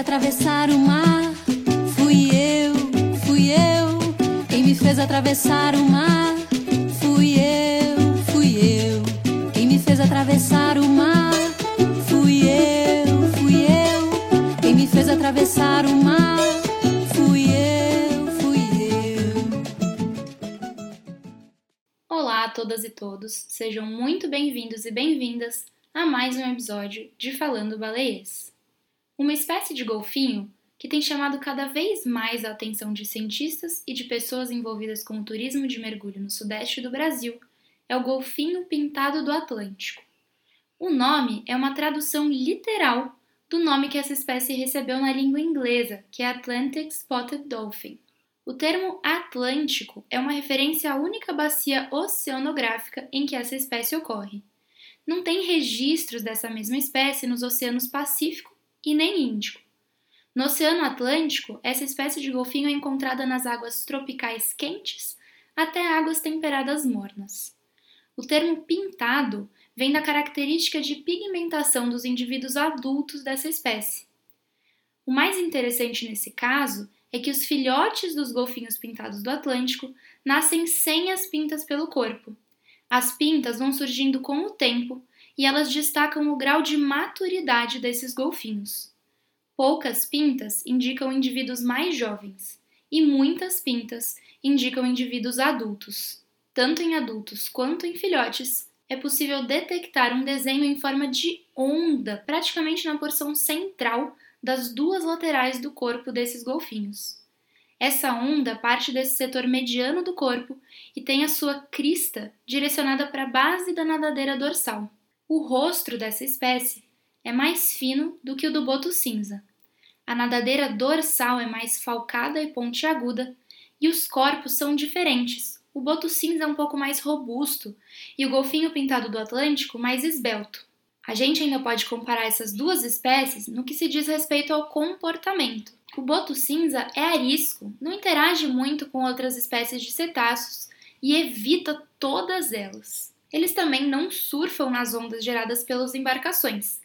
atravessar o mar. Fui eu, fui eu. Quem me fez atravessar o mar. Fui eu, fui eu. Quem me fez atravessar o mar. Fui eu, fui eu. Quem me fez atravessar o mar. Fui eu, fui eu. Olá a todas e todos. Sejam muito bem-vindos e bem-vindas a mais um episódio de Falando Baleias. Uma espécie de golfinho que tem chamado cada vez mais a atenção de cientistas e de pessoas envolvidas com o turismo de mergulho no sudeste do Brasil é o golfinho pintado do Atlântico. O nome é uma tradução literal do nome que essa espécie recebeu na língua inglesa, que é Atlantic Spotted Dolphin. O termo Atlântico é uma referência à única bacia oceanográfica em que essa espécie ocorre. Não tem registros dessa mesma espécie nos oceanos Pacífico e nem Índico. No Oceano Atlântico, essa espécie de golfinho é encontrada nas águas tropicais quentes até águas temperadas mornas. O termo pintado vem da característica de pigmentação dos indivíduos adultos dessa espécie. O mais interessante nesse caso é que os filhotes dos golfinhos pintados do Atlântico nascem sem as pintas pelo corpo. As pintas vão surgindo com o tempo e elas destacam o grau de maturidade desses golfinhos. Poucas pintas indicam indivíduos mais jovens e muitas pintas indicam indivíduos adultos. Tanto em adultos quanto em filhotes, é possível detectar um desenho em forma de onda praticamente na porção central das duas laterais do corpo desses golfinhos. Essa onda parte desse setor mediano do corpo e tem a sua crista direcionada para a base da nadadeira dorsal. O rostro dessa espécie é mais fino do que o do boto cinza, a nadadeira dorsal é mais falcada e pontiaguda, e os corpos são diferentes. O boto cinza é um pouco mais robusto e o golfinho pintado do Atlântico mais esbelto. A gente ainda pode comparar essas duas espécies no que se diz respeito ao comportamento. O boto cinza é arisco, não interage muito com outras espécies de cetáceos e evita todas elas. Eles também não surfam nas ondas geradas pelas embarcações,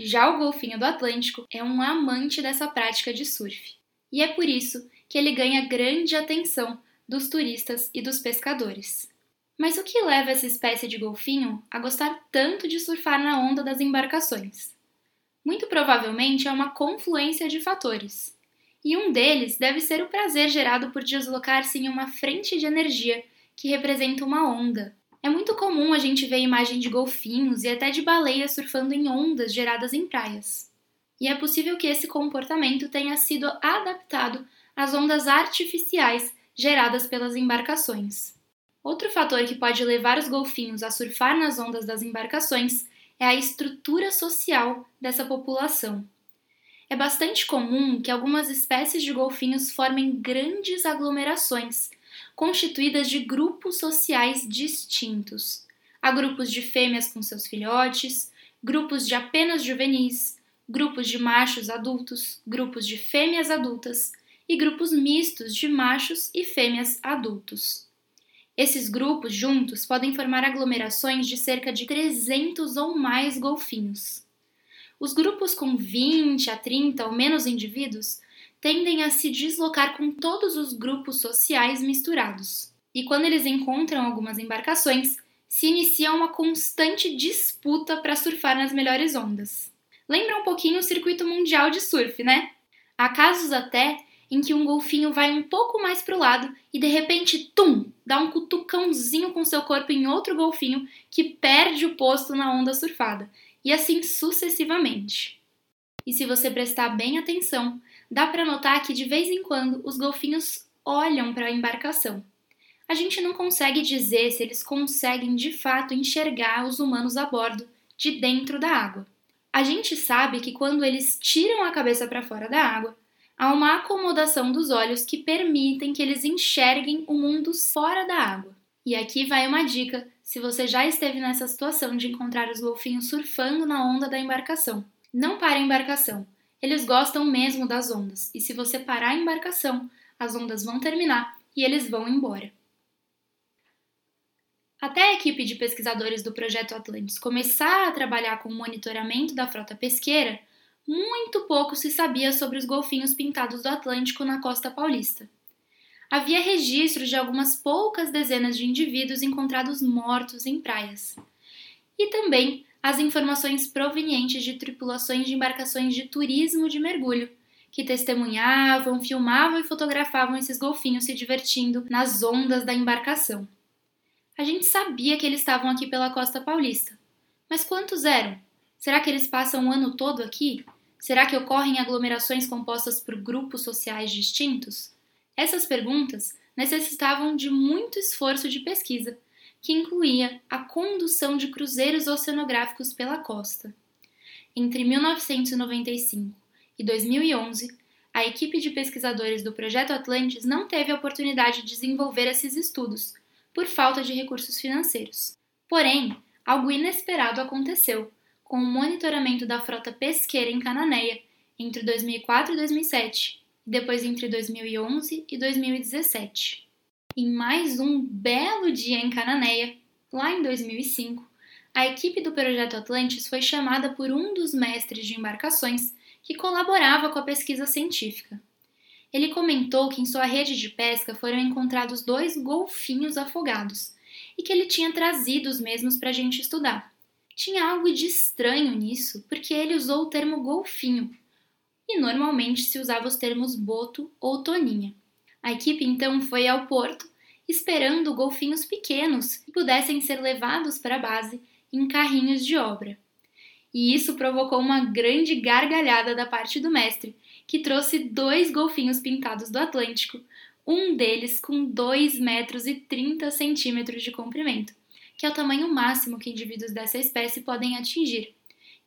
já o golfinho do Atlântico é um amante dessa prática de surf. E é por isso que ele ganha grande atenção dos turistas e dos pescadores. Mas o que leva essa espécie de golfinho a gostar tanto de surfar na onda das embarcações? Muito provavelmente é uma confluência de fatores. E um deles deve ser o prazer gerado por deslocar-se em uma frente de energia que representa uma onda, é muito comum a gente ver imagem de golfinhos e até de baleias surfando em ondas geradas em praias. E é possível que esse comportamento tenha sido adaptado às ondas artificiais geradas pelas embarcações. Outro fator que pode levar os golfinhos a surfar nas ondas das embarcações é a estrutura social dessa população. É bastante comum que algumas espécies de golfinhos formem grandes aglomerações, constituídas de grupos sociais distintos. Há grupos de fêmeas com seus filhotes, grupos de apenas juvenis, grupos de machos adultos, grupos de fêmeas adultas e grupos mistos de machos e fêmeas adultos. Esses grupos juntos podem formar aglomerações de cerca de 300 ou mais golfinhos. Os grupos com 20 a 30 ou menos indivíduos tendem a se deslocar com todos os grupos sociais misturados. E quando eles encontram algumas embarcações, se inicia uma constante disputa para surfar nas melhores ondas. Lembra um pouquinho o circuito mundial de surf, né? Há casos até em que um golfinho vai um pouco mais para o lado e de repente, tum, dá um cutucãozinho com seu corpo em outro golfinho que perde o posto na onda surfada, e assim sucessivamente. E se você prestar bem atenção, dá para notar que de vez em quando os golfinhos olham para a embarcação. A gente não consegue dizer se eles conseguem de fato enxergar os humanos a bordo de dentro da água. A gente sabe que quando eles tiram a cabeça para fora da água, há uma acomodação dos olhos que permitem que eles enxerguem o mundo fora da água. E aqui vai uma dica se você já esteve nessa situação de encontrar os golfinhos surfando na onda da embarcação. Não pare a embarcação. Eles gostam mesmo das ondas, e se você parar a embarcação, as ondas vão terminar e eles vão embora. Até a equipe de pesquisadores do Projeto Atlantis começar a trabalhar com o monitoramento da frota pesqueira, muito pouco se sabia sobre os golfinhos pintados do Atlântico na costa paulista. havia registros de algumas poucas dezenas de indivíduos encontrados mortos em praias. E também as informações provenientes de tripulações de embarcações de turismo de mergulho, que testemunhavam, filmavam e fotografavam esses golfinhos se divertindo nas ondas da embarcação. A gente sabia que eles estavam aqui pela costa paulista. Mas quantos eram? Será que eles passam o ano todo aqui? Será que ocorrem aglomerações compostas por grupos sociais distintos? Essas perguntas necessitavam de muito esforço de pesquisa, que incluía a condução de cruzeiros oceanográficos pela costa. Entre 1995 e 2011, a equipe de pesquisadores do Projeto Atlantis não teve a oportunidade de desenvolver esses estudos, por falta de recursos financeiros. Porém, algo inesperado aconteceu com o monitoramento da frota pesqueira em Cananéia entre 2004 e 2007, e depois entre 2011 e 2017. Em mais um belo dia em Cananéia, lá em 2005, a equipe do Projeto Atlantis foi chamada por um dos mestres de embarcações que colaborava com a pesquisa científica. Ele comentou que em sua rede de pesca foram encontrados dois golfinhos afogados e que ele tinha trazido os mesmos para a gente estudar. Tinha algo de estranho nisso, porque ele usou o termo golfinho e normalmente se usava os termos boto ou toninha. A equipe então foi ao porto esperando golfinhos pequenos que pudessem ser levados para a base em carrinhos de obra. E isso provocou uma grande gargalhada da parte do mestre, que trouxe dois golfinhos pintados do Atlântico, um deles com 2 metros e 30 centímetros de comprimento, que é o tamanho máximo que indivíduos dessa espécie podem atingir,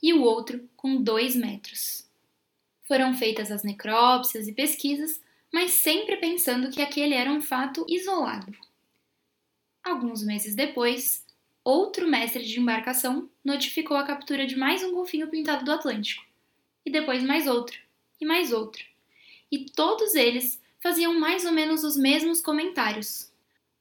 e o outro com 2 metros. Foram feitas as necrópsias e pesquisas, mas sempre pensando que aquele era um fato isolado. Alguns meses depois, outro mestre de embarcação notificou a captura de mais um golfinho pintado do Atlântico, e depois mais outro, e mais outro. E todos eles faziam mais ou menos os mesmos comentários.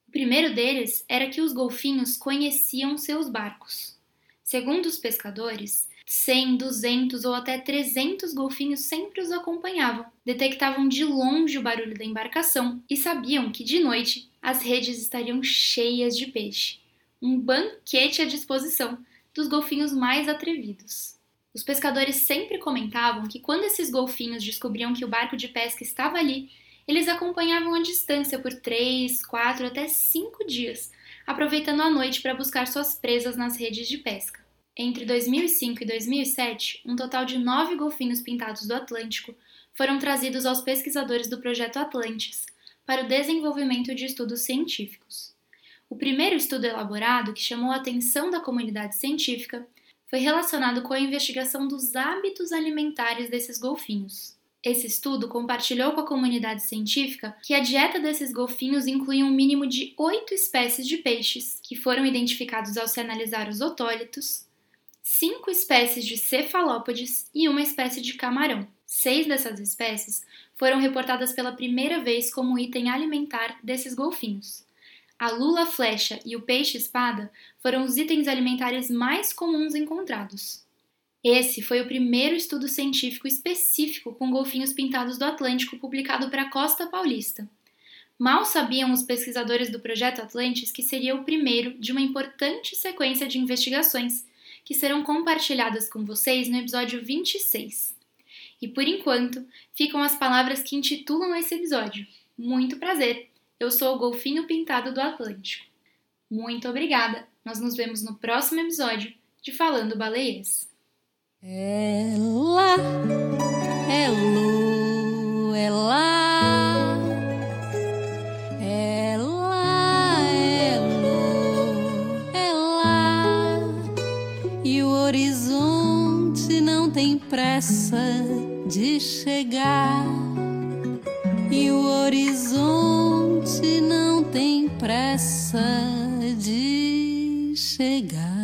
O primeiro deles era que os golfinhos conheciam seus barcos. Segundo os pescadores, 100, 200 ou até 300 golfinhos sempre os acompanhavam, detectavam de longe o barulho da embarcação e sabiam que de noite as redes estariam cheias de peixe. Um banquete à disposição dos golfinhos mais atrevidos. Os pescadores sempre comentavam que quando esses golfinhos descobriam que o barco de pesca estava ali, eles acompanhavam a distância por três, quatro até cinco dias, aproveitando a noite para buscar suas presas nas redes de pesca. Entre 2005 e 2007, um total de nove golfinhos pintados do Atlântico foram trazidos aos pesquisadores do Projeto Atlantis para o desenvolvimento de estudos científicos. O primeiro estudo elaborado, que chamou a atenção da comunidade científica, foi relacionado com a investigação dos hábitos alimentares desses golfinhos. Esse estudo compartilhou com a comunidade científica que a dieta desses golfinhos incluía um mínimo de oito espécies de peixes, que foram identificados ao se analisar os otólitos, cinco espécies de cefalópodes e uma espécie de camarão. Seis dessas espécies foram reportadas pela primeira vez como item alimentar desses golfinhos. A lula flecha e o peixe espada foram os itens alimentares mais comuns encontrados. Esse foi o primeiro estudo científico específico com golfinhos pintados do Atlântico publicado para a costa paulista. Mal sabiam os pesquisadores do Projeto Atlantis que seria o primeiro de uma importante sequência de investigações que serão compartilhadas com vocês no episódio 26. E por enquanto, ficam as palavras que intitulam esse episódio. Muito prazer! Eu sou o Golfinho Pintado do Atlântico. Muito obrigada! Nós nos vemos no próximo episódio de Falando Baleias. Ela é ela, de chegar, e o horizonte não tem pressa de chegar.